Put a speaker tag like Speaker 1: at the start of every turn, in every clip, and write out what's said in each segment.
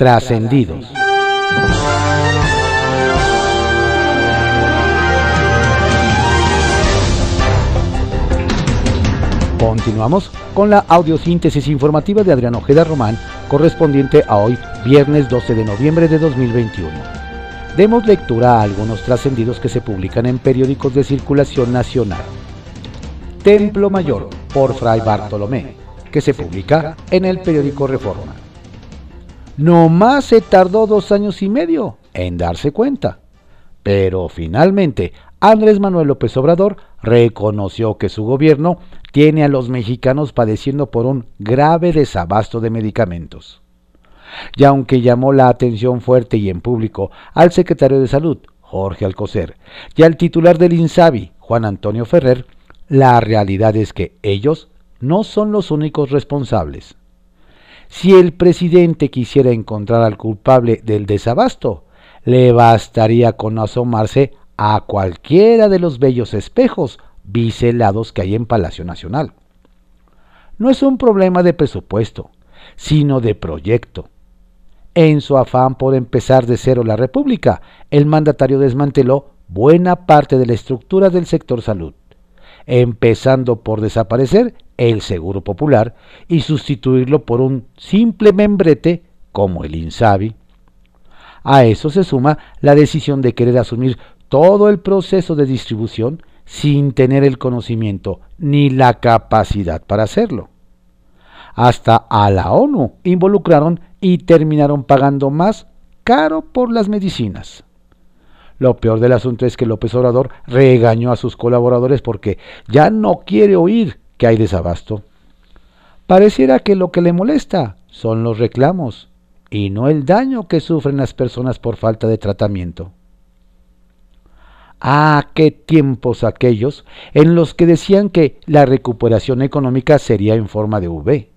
Speaker 1: Trascendidos. Continuamos con la audiosíntesis informativa de Adrián Ojeda Román, correspondiente a hoy, viernes 12 de noviembre de 2021. Demos lectura a algunos trascendidos que se publican en periódicos de circulación nacional. Templo Mayor, por Fray Bartolomé, que se publica en el periódico Reforma. No más se tardó dos años y medio en darse cuenta. Pero finalmente Andrés Manuel López Obrador reconoció que su gobierno tiene a los mexicanos padeciendo por un grave desabasto de medicamentos. Y aunque llamó la atención fuerte y en público al secretario de Salud, Jorge Alcocer, y al titular del INSABI, Juan Antonio Ferrer, la realidad es que ellos no son los únicos responsables. Si el presidente quisiera encontrar al culpable del desabasto, le bastaría con asomarse a cualquiera de los bellos espejos biselados que hay en Palacio Nacional. No es un problema de presupuesto, sino de proyecto. En su afán por empezar de cero la República, el mandatario desmanteló buena parte de la estructura del sector salud, empezando por desaparecer el Seguro Popular y sustituirlo por un simple membrete como el INSABI. A eso se suma la decisión de querer asumir todo el proceso de distribución sin tener el conocimiento ni la capacidad para hacerlo. Hasta a la ONU involucraron y terminaron pagando más caro por las medicinas. Lo peor del asunto es que López Obrador regañó a sus colaboradores porque ya no quiere oír que hay desabasto. Pareciera que lo que le molesta son los reclamos y no el daño que sufren las personas por falta de tratamiento. Ah, qué tiempos aquellos en los que decían que la recuperación económica sería en forma de V.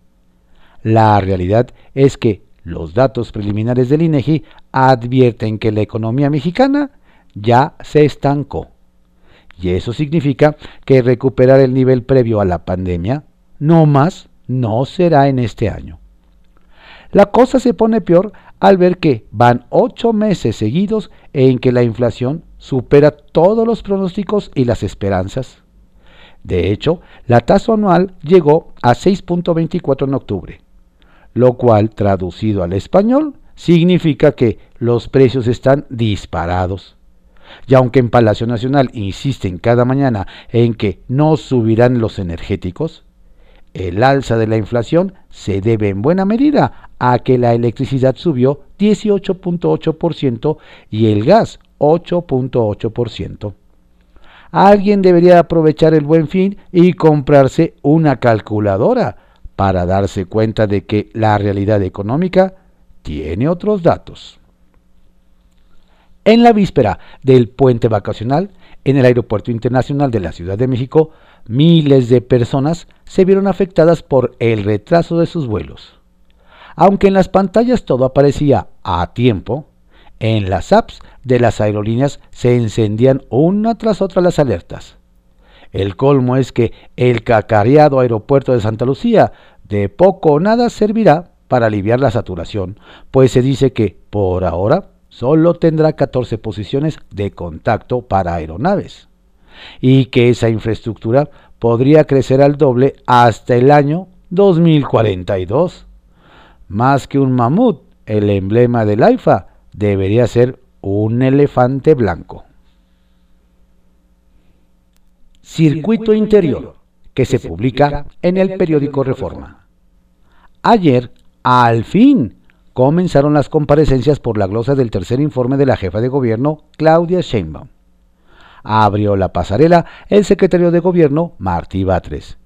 Speaker 1: La realidad es que los datos preliminares del INEGI advierten que la economía mexicana ya se estancó. Y eso significa que recuperar el nivel previo a la pandemia no más no será en este año. La cosa se pone peor al ver que van ocho meses seguidos en que la inflación supera todos los pronósticos y las esperanzas. De hecho, la tasa anual llegó a 6.24 en octubre, lo cual traducido al español significa que los precios están disparados. Y aunque en Palacio Nacional insisten cada mañana en que no subirán los energéticos, el alza de la inflación se debe en buena medida a que la electricidad subió 18.8% y el gas 8.8%. Alguien debería aprovechar el buen fin y comprarse una calculadora para darse cuenta de que la realidad económica tiene otros datos. En la víspera del puente vacacional, en el Aeropuerto Internacional de la Ciudad de México, miles de personas se vieron afectadas por el retraso de sus vuelos. Aunque en las pantallas todo aparecía a tiempo, en las apps de las aerolíneas se encendían una tras otra las alertas. El colmo es que el cacareado aeropuerto de Santa Lucía de poco o nada servirá para aliviar la saturación, pues se dice que, por ahora, solo tendrá 14 posiciones de contacto para aeronaves, y que esa infraestructura podría crecer al doble hasta el año 2042. Más que un mamut, el emblema del AIFA debería ser un elefante blanco. Circuito Interior, que se publica en el periódico Reforma. Ayer, al fin, comenzaron las comparecencias por la glosa del tercer informe de la jefa de gobierno, Claudia Sheinbaum. Abrió la pasarela el secretario de gobierno, Martí Batres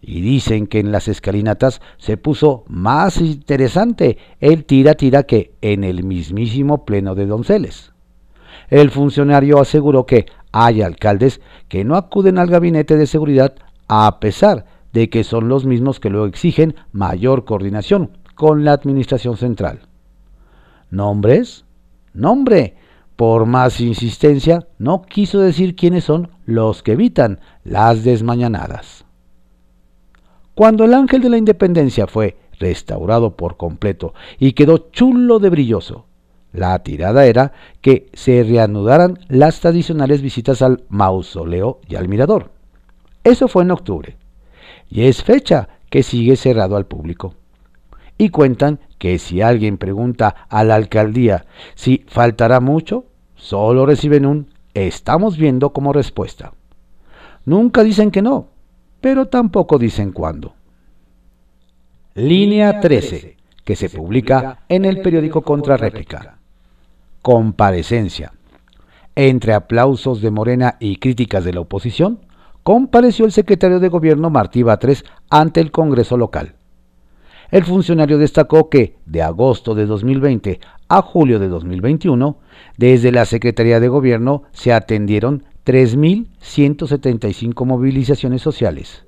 Speaker 1: y dicen que en las escalinatas se puso más interesante el tira-tira que en el mismísimo pleno de Donceles. El funcionario aseguró que hay alcaldes que no acuden al gabinete de seguridad a pesar de que son los mismos que luego exigen mayor coordinación con la administración central. ¿Nombres? Nombre. Por más insistencia, no quiso decir quiénes son los que evitan las desmañanadas. Cuando el ángel de la independencia fue restaurado por completo y quedó chulo de brilloso. La tirada era que se reanudaran las tradicionales visitas al mausoleo y al mirador. Eso fue en octubre. Y es fecha que sigue cerrado al público. Y cuentan que si alguien pregunta a la alcaldía si faltará mucho, solo reciben un estamos viendo como respuesta. Nunca dicen que no, pero tampoco dicen cuándo. Línea 13, que se publica en el periódico Contrarréplica. Comparecencia. Entre aplausos de Morena y críticas de la oposición, compareció el secretario de Gobierno Martí Batres ante el Congreso local. El funcionario destacó que, de agosto de 2020 a julio de 2021, desde la Secretaría de Gobierno se atendieron 3.175 movilizaciones sociales.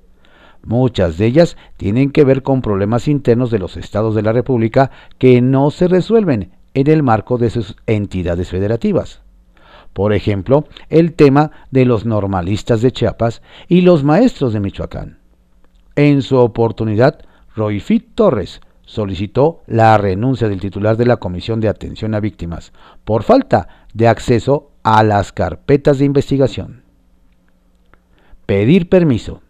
Speaker 1: Muchas de ellas tienen que ver con problemas internos de los estados de la República que no se resuelven en el marco de sus entidades federativas. Por ejemplo, el tema de los normalistas de Chiapas y los maestros de Michoacán. En su oportunidad, Royfit Torres solicitó la renuncia del titular de la Comisión de Atención a Víctimas por falta de acceso a las carpetas de investigación. Pedir permiso.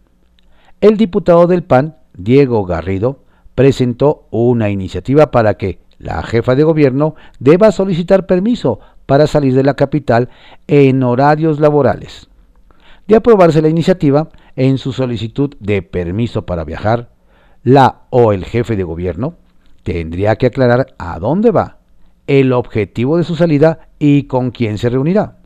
Speaker 1: El diputado del PAN, Diego Garrido, presentó una iniciativa para que la jefa de gobierno deba solicitar permiso para salir de la capital en horarios laborales. De aprobarse la iniciativa, en su solicitud de permiso para viajar, la o el jefe de gobierno tendría que aclarar a dónde va, el objetivo de su salida y con quién se reunirá.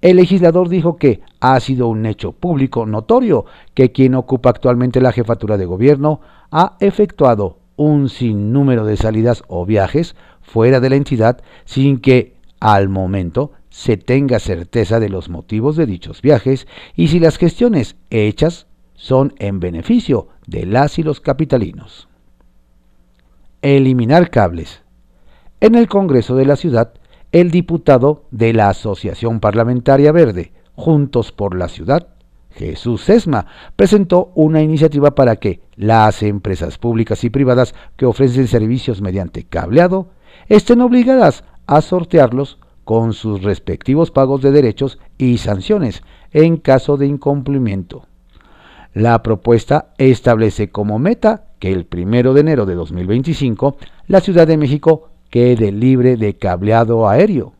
Speaker 1: El legislador dijo que ha sido un hecho público notorio que quien ocupa actualmente la jefatura de gobierno ha efectuado un sinnúmero de salidas o viajes fuera de la entidad sin que al momento se tenga certeza de los motivos de dichos viajes y si las gestiones hechas son en beneficio de las y los capitalinos. Eliminar cables. En el Congreso de la Ciudad, el diputado de la Asociación Parlamentaria Verde, Juntos por la Ciudad, Jesús Sesma, presentó una iniciativa para que las empresas públicas y privadas que ofrecen servicios mediante cableado estén obligadas a sortearlos con sus respectivos pagos de derechos y sanciones en caso de incumplimiento. La propuesta establece como meta que el 1 de enero de 2025 la Ciudad de México quede libre de cableado aéreo.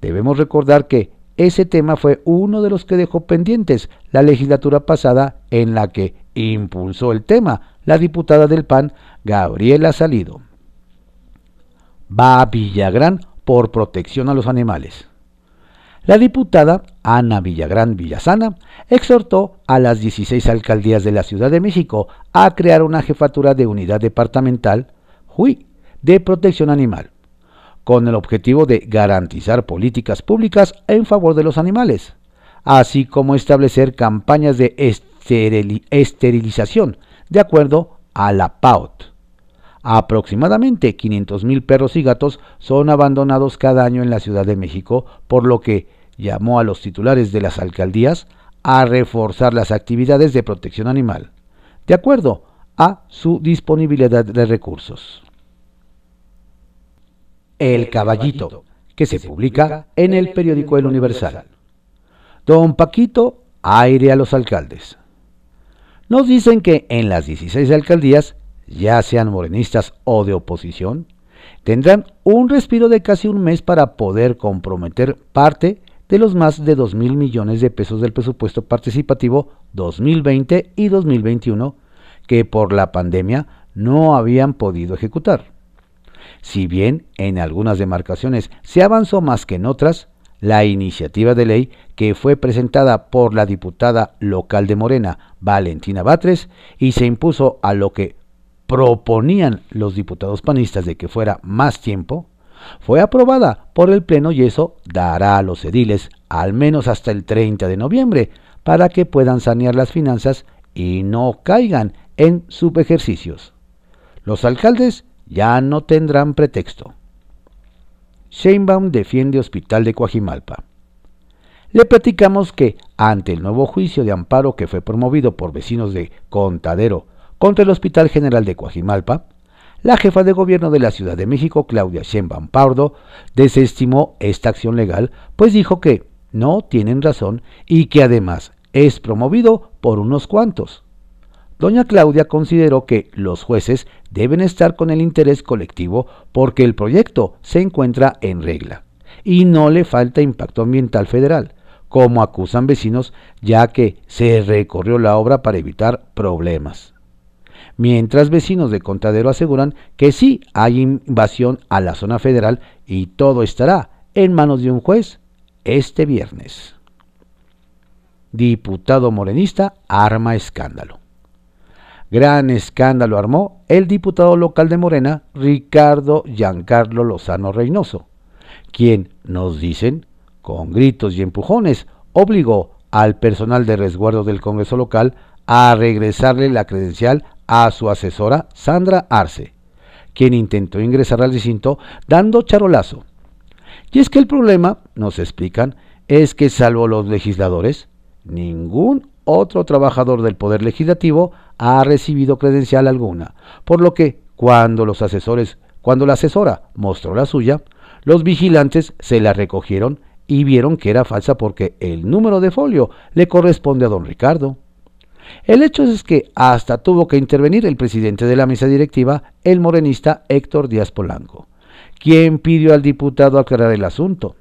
Speaker 1: Debemos recordar que ese tema fue uno de los que dejó pendientes la legislatura pasada en la que impulsó el tema la diputada del PAN, Gabriela Salido. Va a Villagrán por protección a los animales. La diputada Ana Villagrán Villasana exhortó a las 16 alcaldías de la Ciudad de México a crear una jefatura de unidad departamental, JUI, de protección animal, con el objetivo de garantizar políticas públicas en favor de los animales, así como establecer campañas de esterilización de acuerdo a la PAUT. Aproximadamente 500.000 perros y gatos son abandonados cada año en la Ciudad de México, por lo que llamó a los titulares de las alcaldías a reforzar las actividades de protección animal, de acuerdo a su disponibilidad de recursos. El Caballito, que se publica en el periódico El Universal. Don Paquito, aire a los alcaldes. Nos dicen que en las 16 alcaldías, ya sean morenistas o de oposición, tendrán un respiro de casi un mes para poder comprometer parte de los más de 2 mil millones de pesos del presupuesto participativo 2020 y 2021 que por la pandemia no habían podido ejecutar. Si bien en algunas demarcaciones se avanzó más que en otras, la iniciativa de ley que fue presentada por la diputada local de Morena, Valentina Batres, y se impuso a lo que proponían los diputados panistas de que fuera más tiempo, fue aprobada por el Pleno y eso dará a los ediles al menos hasta el 30 de noviembre para que puedan sanear las finanzas y no caigan en subejercicios. Los alcaldes ya no tendrán pretexto. Sheinbaum defiende Hospital de Coajimalpa. Le platicamos que, ante el nuevo juicio de amparo que fue promovido por vecinos de Contadero contra el Hospital General de Coajimalpa, la jefa de gobierno de la Ciudad de México, Claudia Sheinbaum Pardo, desestimó esta acción legal, pues dijo que no tienen razón y que además es promovido por unos cuantos. Doña Claudia consideró que los jueces deben estar con el interés colectivo porque el proyecto se encuentra en regla y no le falta impacto ambiental federal, como acusan vecinos ya que se recorrió la obra para evitar problemas mientras vecinos de Contadero aseguran que sí hay invasión a la zona federal y todo estará en manos de un juez este viernes. Diputado morenista arma escándalo. Gran escándalo armó el diputado local de Morena, Ricardo Giancarlo Lozano Reynoso, quien, nos dicen, con gritos y empujones, obligó al personal de resguardo del Congreso local a regresarle la credencial a su asesora Sandra Arce, quien intentó ingresar al recinto dando charolazo. Y es que el problema, nos explican, es que salvo los legisladores, ningún otro trabajador del Poder Legislativo ha recibido credencial alguna, por lo que cuando los asesores, cuando la asesora mostró la suya, los vigilantes se la recogieron y vieron que era falsa porque el número de folio le corresponde a don Ricardo. El hecho es que hasta tuvo que intervenir el presidente de la mesa directiva, el morenista Héctor Díaz Polanco, quien pidió al diputado aclarar el asunto.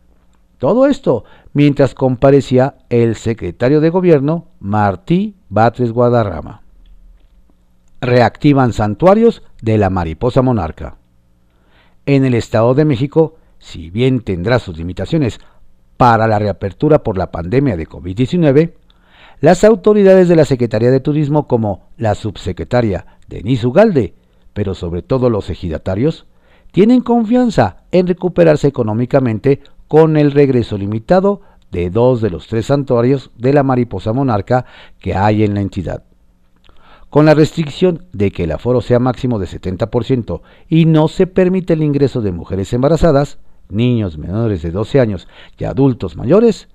Speaker 1: Todo esto mientras comparecía el secretario de gobierno, Martí Batres Guadarrama. Reactivan santuarios de la mariposa monarca. En el Estado de México, si bien tendrá sus limitaciones para la reapertura por la pandemia de COVID-19, las autoridades de la Secretaría de Turismo como la subsecretaria Denise Ugalde, pero sobre todo los ejidatarios, tienen confianza en recuperarse económicamente con el regreso limitado de dos de los tres santuarios de la mariposa monarca que hay en la entidad. Con la restricción de que el aforo sea máximo de 70% y no se permite el ingreso de mujeres embarazadas, niños menores de 12 años y adultos mayores,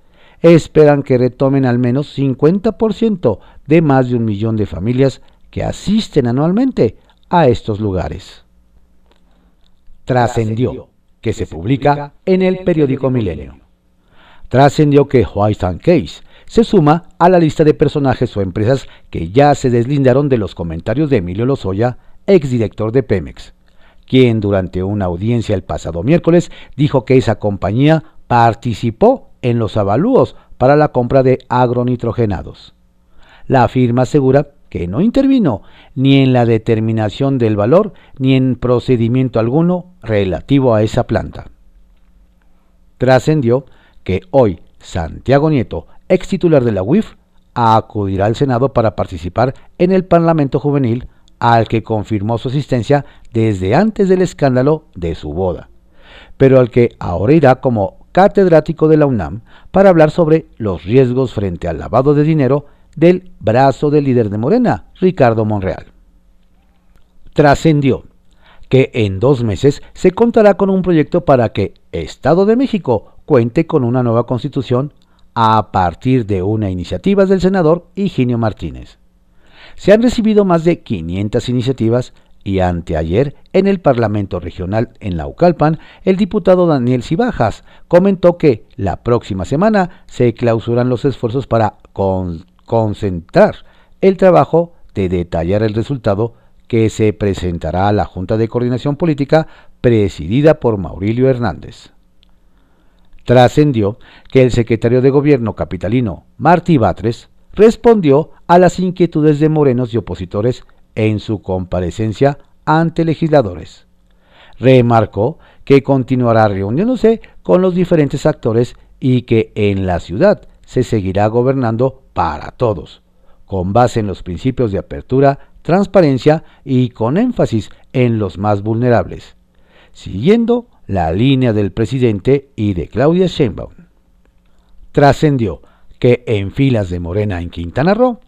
Speaker 1: esperan que retomen al menos 50% de más de un millón de familias que asisten anualmente a estos lugares. Trascendió que se publica en el periódico Milenio. Trascendió que White Case se suma a la lista de personajes o empresas que ya se deslindaron de los comentarios de Emilio Lozoya, exdirector de Pemex, quien durante una audiencia el pasado miércoles dijo que esa compañía participó en los avalúos para la compra de agronitrogenados. La firma asegura que no intervino ni en la determinación del valor ni en procedimiento alguno relativo a esa planta. Trascendió que hoy Santiago Nieto, ex titular de la UIF, acudirá al Senado para participar en el Parlamento Juvenil al que confirmó su asistencia desde antes del escándalo de su boda, pero al que ahora irá como catedrático de la UNAM, para hablar sobre los riesgos frente al lavado de dinero del brazo del líder de Morena, Ricardo Monreal. Trascendió que en dos meses se contará con un proyecto para que Estado de México cuente con una nueva constitución a partir de una iniciativa del senador Higinio Martínez. Se han recibido más de 500 iniciativas y anteayer en el Parlamento Regional en Laucalpan, el diputado Daniel Cibajas comentó que la próxima semana se clausuran los esfuerzos para concentrar el trabajo de detallar el resultado que se presentará a la Junta de Coordinación Política presidida por Maurilio Hernández. Trascendió que el secretario de Gobierno capitalino, Martí Batres, respondió a las inquietudes de morenos y opositores en su comparecencia ante legisladores. Remarcó que continuará reuniéndose con los diferentes actores y que en la ciudad se seguirá gobernando para todos, con base en los principios de apertura, transparencia y con énfasis en los más vulnerables, siguiendo la línea del presidente y de Claudia Sheinbaum. Trascendió que en filas de Morena en Quintana Roo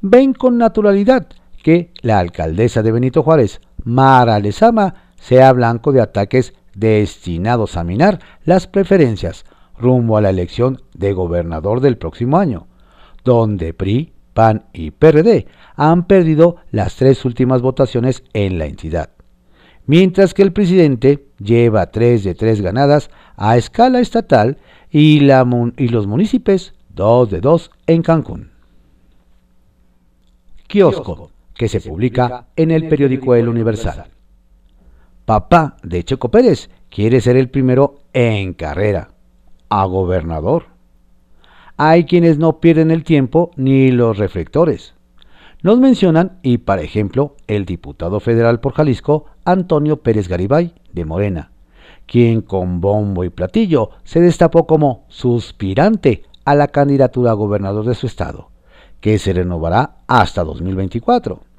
Speaker 1: ven con naturalidad que la alcaldesa de Benito Juárez, Mara Lezama, sea blanco de ataques destinados a minar las preferencias rumbo a la elección de gobernador del próximo año, donde PRI, PAN y PRD han perdido las tres últimas votaciones en la entidad, mientras que el presidente lleva tres de tres ganadas a escala estatal y, los municipios dos de dos en Cancún. Kiosco, que se publica en el periódico El Universal. Papá de Checo Pérez quiere ser el primero en carrera, a gobernador. Hay quienes no pierden el tiempo ni los reflectores. Nos mencionan, y para ejemplo, el diputado federal por Jalisco, Antonio Pérez Garibay, de Morena, quien con bombo y platillo se destapó como suspirante a la candidatura a gobernador de su estado, que se renovará hasta 2024.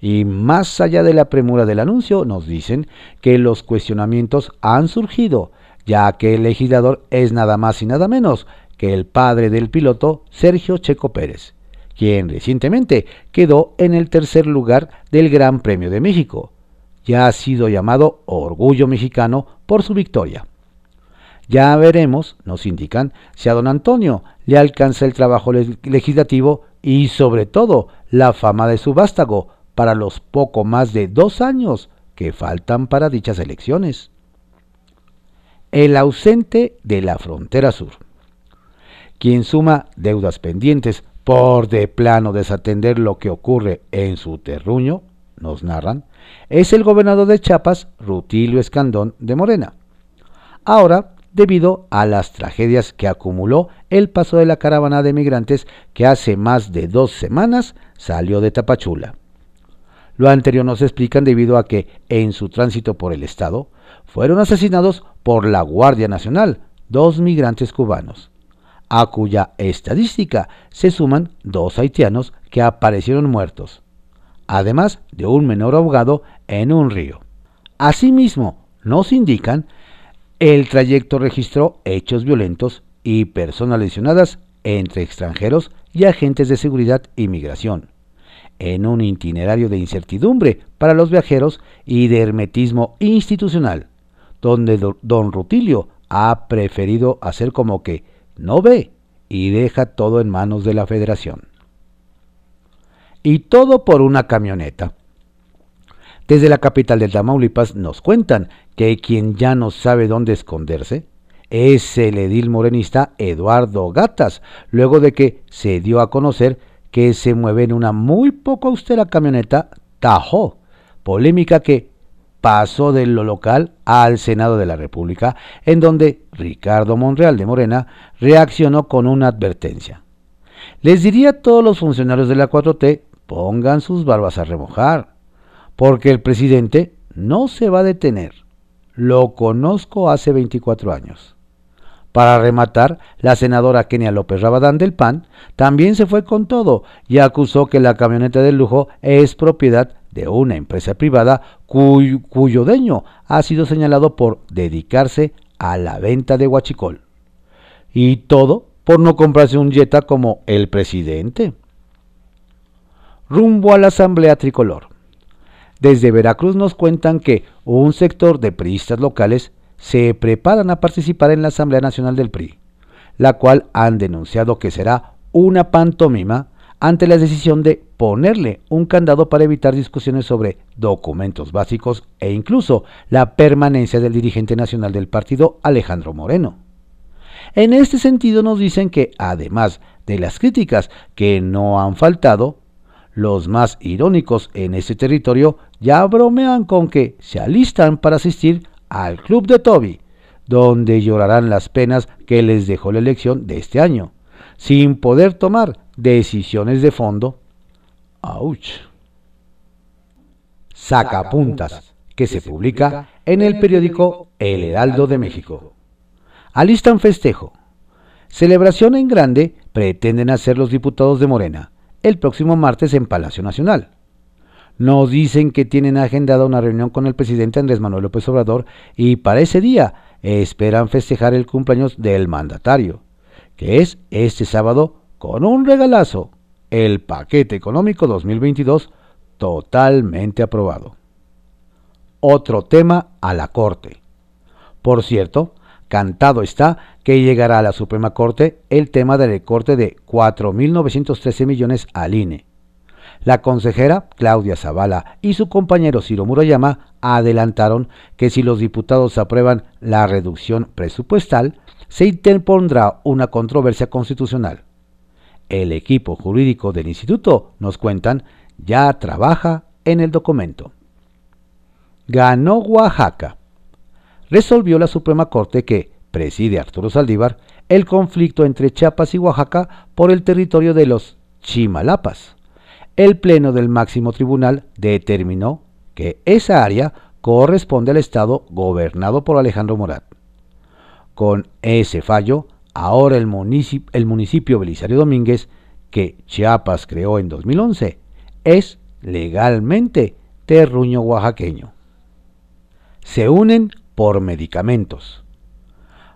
Speaker 1: Y más allá de la premura del anuncio, nos dicen que los cuestionamientos han surgido, ya que el legislador es nada más y nada menos que el padre del piloto Sergio Checo Pérez, quien recientemente quedó en el tercer lugar del Gran Premio de México. Ya ha sido llamado Orgullo Mexicano por su victoria. Ya veremos, nos indican, si a don Antonio le alcanza el trabajo legislativo y sobre todo la fama de su vástago para los poco más de dos años que faltan para dichas elecciones. El ausente de la frontera sur. Quien suma deudas pendientes por de plano desatender lo que ocurre en su terruño, nos narran, es el gobernador de Chiapas, Rutilio Escandón de Morena. Ahora debido a las tragedias que acumuló el paso de la caravana de migrantes que hace más de dos semanas salió de Tapachula. Lo anterior nos explican debido a que en su tránsito por el estado fueron asesinados por la Guardia Nacional dos migrantes cubanos, a cuya estadística se suman dos haitianos que aparecieron muertos, además de un menor ahogado en un río. Asimismo, nos indican el trayecto registró hechos violentos y personas lesionadas entre extranjeros y agentes de seguridad y migración, en un itinerario de incertidumbre para los viajeros y de hermetismo institucional, donde don Rutilio ha preferido hacer como que no ve y deja todo en manos de la federación. Y todo por una camioneta. Desde la capital de Tamaulipas nos cuentan que quien ya no sabe dónde esconderse es el edil morenista Eduardo Gatas, luego de que se dio a conocer que se mueve en una muy poco austera camioneta Tajo, polémica que pasó de lo local al Senado de la República, en donde Ricardo Monreal de Morena reaccionó con una advertencia. Les diría a todos los funcionarios de la 4T, pongan sus barbas a remojar porque el presidente no se va a detener. Lo conozco hace 24 años. Para rematar, la senadora Kenia López Rabadán del PAN también se fue con todo y acusó que la camioneta de lujo es propiedad de una empresa privada cuyo, dueño ha sido señalado por dedicarse a la venta de huachicol. Y todo por no comprarse un Jetta como el presidente. Rumbo a la Asamblea Tricolor. Desde Veracruz nos cuentan que un sector de priistas locales se preparan a participar en la Asamblea Nacional del PRI, la cual han denunciado que será una pantomima ante la decisión de ponerle un candado para evitar discusiones sobre documentos básicos e incluso la permanencia del dirigente nacional del partido Alejandro Moreno. En este sentido nos dicen que además de las críticas que no han faltado, los más irónicos en ese territorio ya bromean con que se alistan para asistir al club de Toby, donde llorarán las penas que les dejó la elección de este año, sin poder tomar decisiones de fondo. ¡Auch! Sacapuntas, que se publica en el periódico El Heraldo de México. Alistan festejo. Celebración en grande pretenden hacer los diputados de Morena el próximo martes en Palacio Nacional. Nos dicen que tienen agendada una reunión con el presidente Andrés Manuel López Obrador y para ese día esperan festejar el cumpleaños del mandatario, que es este sábado con un regalazo, el paquete económico 2022 totalmente aprobado. Otro tema a la Corte. Por cierto, Cantado está que llegará a la Suprema Corte el tema del recorte de 4.913 millones al INE. La consejera Claudia Zavala y su compañero Ciro Murayama adelantaron que si los diputados aprueban la reducción presupuestal, se interpondrá una controversia constitucional. El equipo jurídico del instituto, nos cuentan, ya trabaja en el documento. Ganó Oaxaca resolvió la Suprema Corte que preside Arturo Saldívar el conflicto entre Chiapas y Oaxaca por el territorio de los Chimalapas. El Pleno del máximo tribunal determinó que esa área corresponde al Estado gobernado por Alejandro Morat. Con ese fallo, ahora el municipio, el municipio Belisario Domínguez, que Chiapas creó en 2011, es legalmente terruño oaxaqueño. Se unen por medicamentos.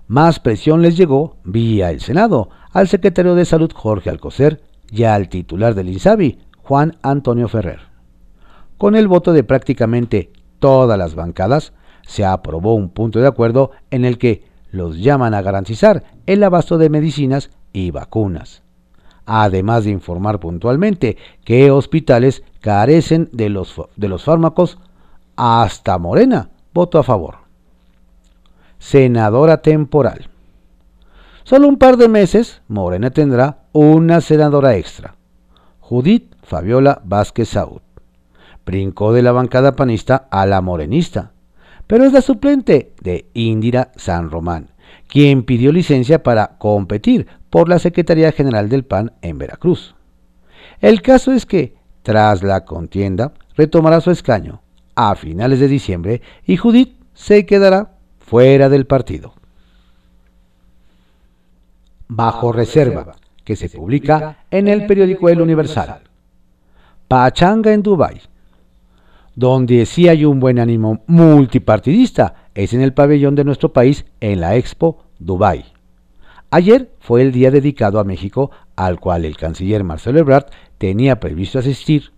Speaker 1: Más presión les llegó vía el Senado al secretario de Salud Jorge Alcocer y al titular del INSABI, Juan Antonio Ferrer. Con el voto de prácticamente todas las bancadas, se aprobó un punto de acuerdo en el que los llaman a garantizar el abasto de medicinas y vacunas, además de informar puntualmente que hospitales carecen de los, de los fármacos, hasta Morena votó a favor senadora temporal. Solo un par de meses, Morena tendrá una senadora extra, Judith Fabiola Vázquez Saúd. Brincó de la bancada panista a la morenista, pero es la suplente de Indira San Román, quien pidió licencia para competir por la Secretaría General del PAN en Veracruz. El caso es que, tras la contienda, retomará su escaño a finales de diciembre y Judith se quedará fuera del partido. Bajo reserva, que se publica en el periódico El Universal. Pachanga en Dubái. Donde sí hay un buen ánimo multipartidista es en el pabellón de nuestro país en la Expo Dubai. Ayer fue el día dedicado a México al cual el canciller Marcelo Ebrard tenía previsto asistir.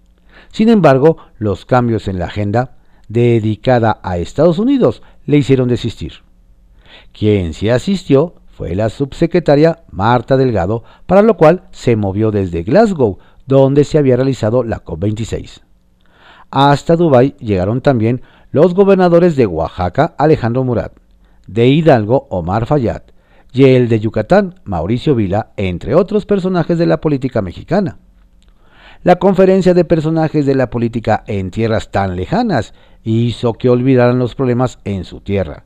Speaker 1: Sin embargo, los cambios en la agenda dedicada a Estados Unidos le hicieron desistir. Quien sí asistió fue la subsecretaria Marta Delgado, para lo cual se movió desde Glasgow, donde se había realizado la COP26. Hasta Dubái llegaron también los gobernadores de Oaxaca, Alejandro Murat, de Hidalgo, Omar Fayad, y el de Yucatán, Mauricio Vila, entre otros personajes de la política mexicana. La conferencia de personajes de la política en tierras tan lejanas hizo que olvidaran los problemas en su tierra.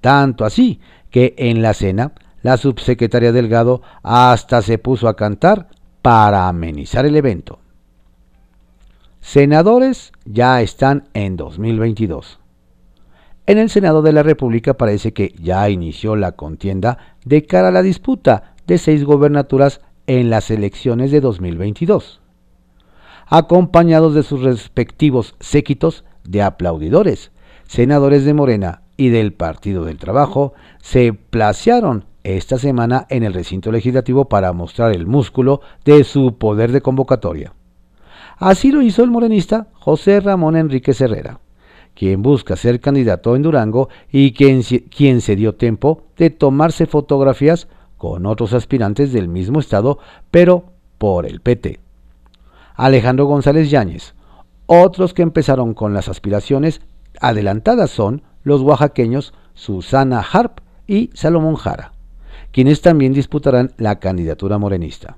Speaker 1: Tanto así que en la cena la subsecretaria Delgado hasta se puso a cantar para amenizar el evento. Senadores ya están en 2022. En el Senado de la República parece que ya inició la contienda de cara a la disputa de seis gobernaturas en las elecciones de 2022. Acompañados de sus respectivos séquitos, de aplaudidores, senadores de Morena y del Partido del Trabajo, se placearon esta semana en el recinto legislativo para mostrar el músculo de su poder de convocatoria. Así lo hizo el morenista José Ramón Enrique Herrera, quien busca ser candidato en Durango y quien, quien se dio tiempo de tomarse fotografías con otros aspirantes del mismo estado, pero por el PT. Alejandro González Yáñez, otros que empezaron con las aspiraciones adelantadas son los oaxaqueños Susana Harp y Salomón Jara, quienes también disputarán la candidatura morenista.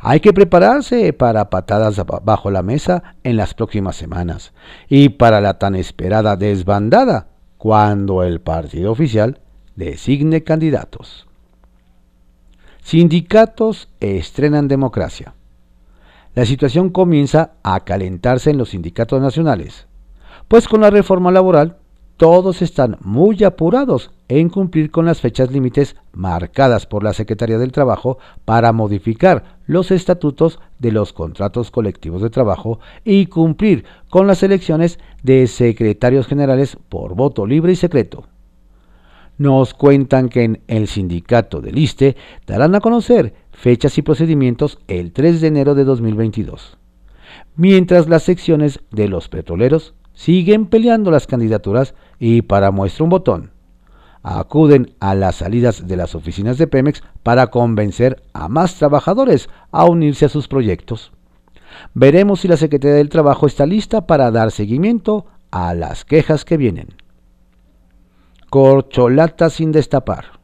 Speaker 1: Hay que prepararse para patadas bajo la mesa en las próximas semanas y para la tan esperada desbandada cuando el partido oficial designe candidatos. Sindicatos estrenan democracia la situación comienza a calentarse en los sindicatos nacionales, pues con la reforma laboral todos están muy apurados en cumplir con las fechas límites marcadas por la Secretaría del Trabajo para modificar los estatutos de los contratos colectivos de trabajo y cumplir con las elecciones de secretarios generales por voto libre y secreto nos cuentan que en el sindicato del ISTE darán a conocer fechas y procedimientos el 3 de enero de 2022, mientras las secciones de los petroleros siguen peleando las candidaturas y para muestra un botón. Acuden a las salidas de las oficinas de Pemex para convencer a más trabajadores a unirse a sus proyectos. Veremos si la Secretaría del Trabajo está lista para dar seguimiento a las quejas que vienen. Corcholata sin destapar.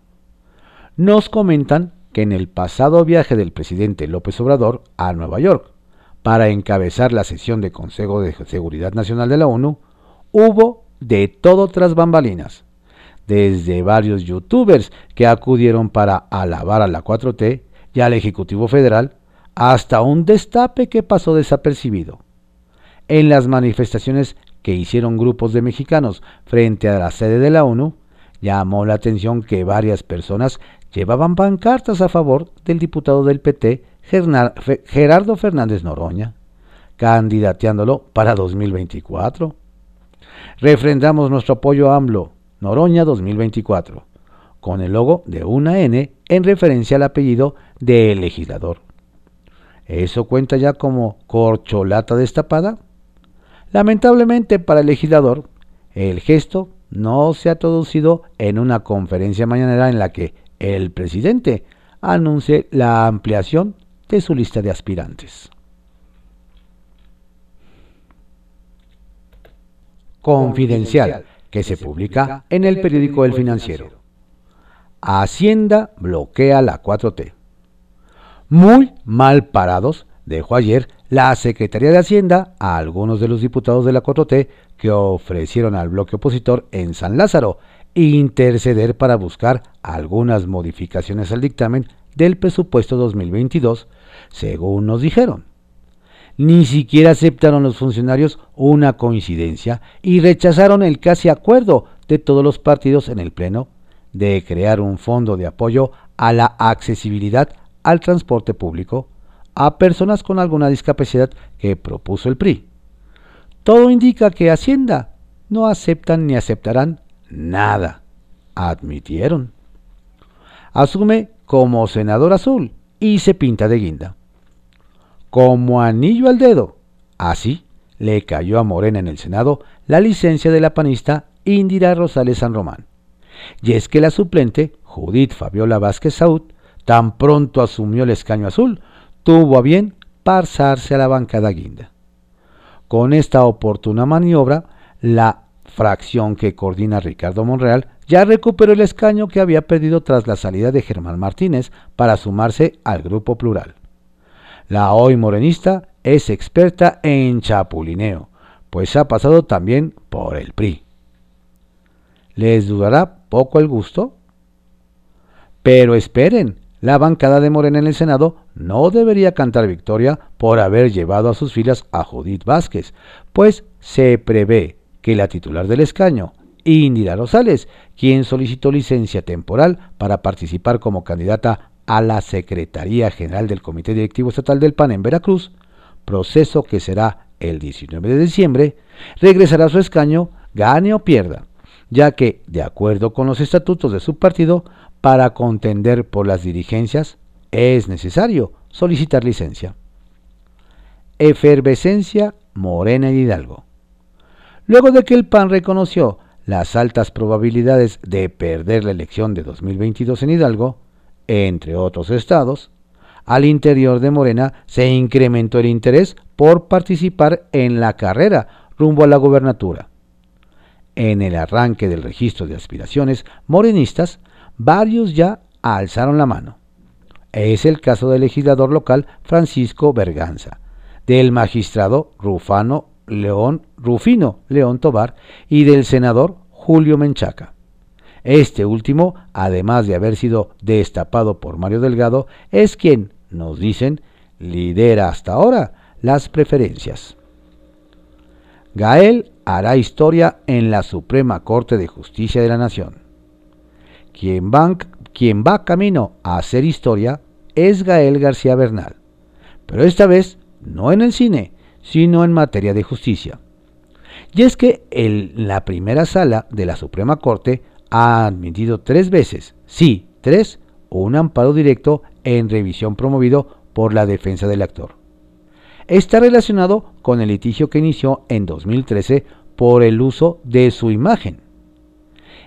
Speaker 1: Nos comentan que en el pasado viaje del presidente López Obrador a Nueva York para encabezar la sesión de Consejo de Seguridad Nacional de la ONU, hubo de todo tras bambalinas, desde varios youtubers que acudieron para alabar a la 4T y al Ejecutivo Federal, hasta un destape que pasó desapercibido. En las manifestaciones que hicieron grupos de mexicanos frente a la sede de la ONU, llamó la atención que varias personas llevaban pancartas a favor del diputado del PT, Gerardo Fernández Noroña, candidateándolo para 2024. Refrendamos nuestro apoyo a AMLO, Noroña 2024, con el logo de una N en referencia al apellido del legislador. ¿Eso cuenta ya como corcholata destapada? Lamentablemente para el legislador, el gesto no se ha traducido en una conferencia mañanera en la que el presidente anuncie la ampliación de su lista de aspirantes. Confidencial, que se publica en el periódico El Financiero. Hacienda bloquea la 4T. Muy mal parados dejó ayer la Secretaría de Hacienda a algunos de los diputados de la 4T que ofrecieron al bloque opositor en San Lázaro interceder para buscar algunas modificaciones al dictamen del presupuesto 2022, según nos dijeron. Ni siquiera aceptaron los funcionarios una coincidencia y rechazaron el casi acuerdo de todos los partidos en el Pleno de crear un fondo de apoyo a la accesibilidad al transporte público a personas con alguna discapacidad que propuso el PRI. Todo indica que Hacienda no aceptan ni aceptarán nada, admitieron. Asume como senador azul y se pinta de guinda. Como anillo al dedo, así le cayó a Morena en el Senado la licencia de la panista Indira Rosales San Román. Y es que la suplente, Judith Fabiola Vázquez Saud, tan pronto asumió el escaño azul, tuvo a bien pasarse a la bancada guinda. Con esta oportuna maniobra, la fracción que coordina Ricardo Monreal, ya recuperó el escaño que había perdido tras la salida de Germán Martínez para sumarse al grupo plural. La hoy morenista es experta en chapulineo, pues ha pasado también por el PRI. ¿Les dudará poco el gusto? Pero esperen, la bancada de Morena en el Senado no debería cantar victoria por haber llevado a sus filas a Judith Vázquez, pues se prevé que la titular del escaño, Indira Rosales, quien solicitó licencia temporal para participar como candidata a la Secretaría General del Comité Directivo Estatal del PAN en Veracruz, proceso que será el 19 de diciembre, regresará a su escaño, gane o pierda, ya que, de acuerdo con los estatutos de su partido, para contender por las dirigencias es necesario solicitar licencia. Efervescencia Morena y Hidalgo. Luego de que el PAN reconoció las altas probabilidades de perder la elección de 2022 en Hidalgo, entre otros estados, al interior de Morena se incrementó el interés por participar en la carrera rumbo a la gobernatura. En el arranque del registro de aspiraciones morenistas, varios ya alzaron la mano. Es el caso del legislador local Francisco Berganza, del magistrado Rufano León Rufino León Tobar y del senador Julio Menchaca. Este último, además de haber sido destapado por Mario Delgado, es quien, nos dicen, lidera hasta ahora las preferencias. Gael hará historia en la Suprema Corte de Justicia de la Nación. Quien va, camino a hacer historia es Gael García Bernal, pero esta vez no en el cine, sino en materia de justicia. Y es que en la primera sala de la Suprema Corte ha admitido tres veces, sí, tres, un amparo directo en revisión promovido por la defensa del actor. Está relacionado con el litigio que inició en 2013 por el uso de su imagen.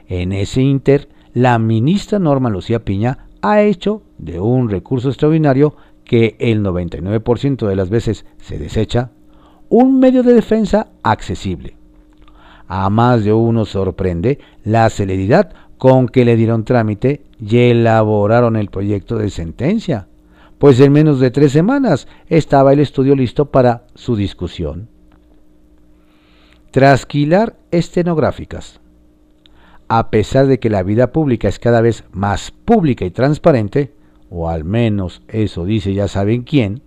Speaker 1: En ese inter, la ministra Norma Lucía Piña ha hecho de un recurso extraordinario que el 99% de las veces se desecha, un medio de defensa accesible. A más de uno sorprende la celeridad con que le dieron trámite y elaboraron el proyecto de sentencia, pues en menos de tres semanas estaba el estudio listo para su discusión. Trasquilar estenográficas. A pesar de que la vida pública es cada vez más pública y transparente, o al menos eso dice ya saben quién,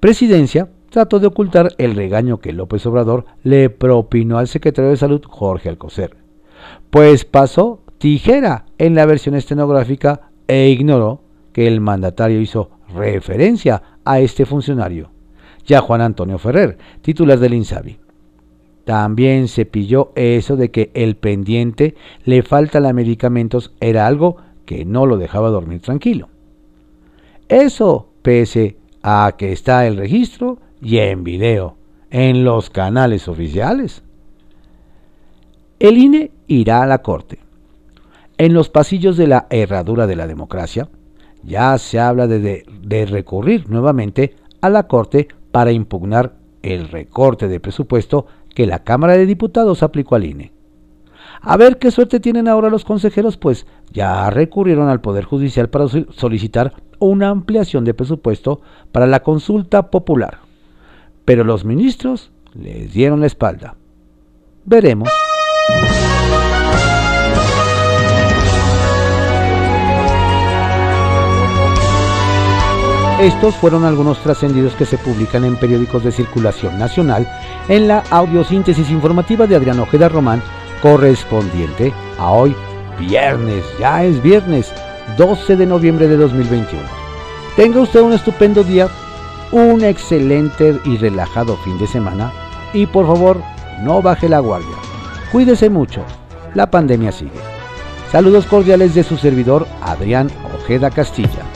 Speaker 1: Presidencia trató de ocultar el regaño que López Obrador le propinó al secretario de Salud Jorge Alcocer, pues pasó tijera en la versión estenográfica e ignoró que el mandatario hizo referencia a este funcionario, ya Juan Antonio Ferrer, titular del INSABI. También se pilló eso de que el pendiente le falta la medicamentos era algo que no lo dejaba dormir tranquilo. Eso pese a que está el registro y en video en los canales oficiales. El INE irá a la Corte. En los pasillos de la herradura de la democracia, ya se habla de, de, recurrir nuevamente a la Corte para impugnar el recorte de presupuesto que la Cámara de Diputados aplicó al INE. A ver qué suerte tienen ahora los consejeros, pues ya recurrieron al Poder Judicial para solicitar una ampliación de presupuesto para la consulta popular. Pero los ministros les dieron la espalda. Veremos. Estos fueron algunos trascendidos que se publican en periódicos de circulación nacional en la audiosíntesis informativa de Adrián Ojeda Román, correspondiente a hoy, viernes, ya es viernes, 12 de noviembre de 2021. Tenga usted un estupendo día, un excelente y relajado fin de semana y por favor, no baje la guardia. Cuídese mucho, la pandemia sigue. Saludos cordiales de su servidor Adrián Ojeda Castilla.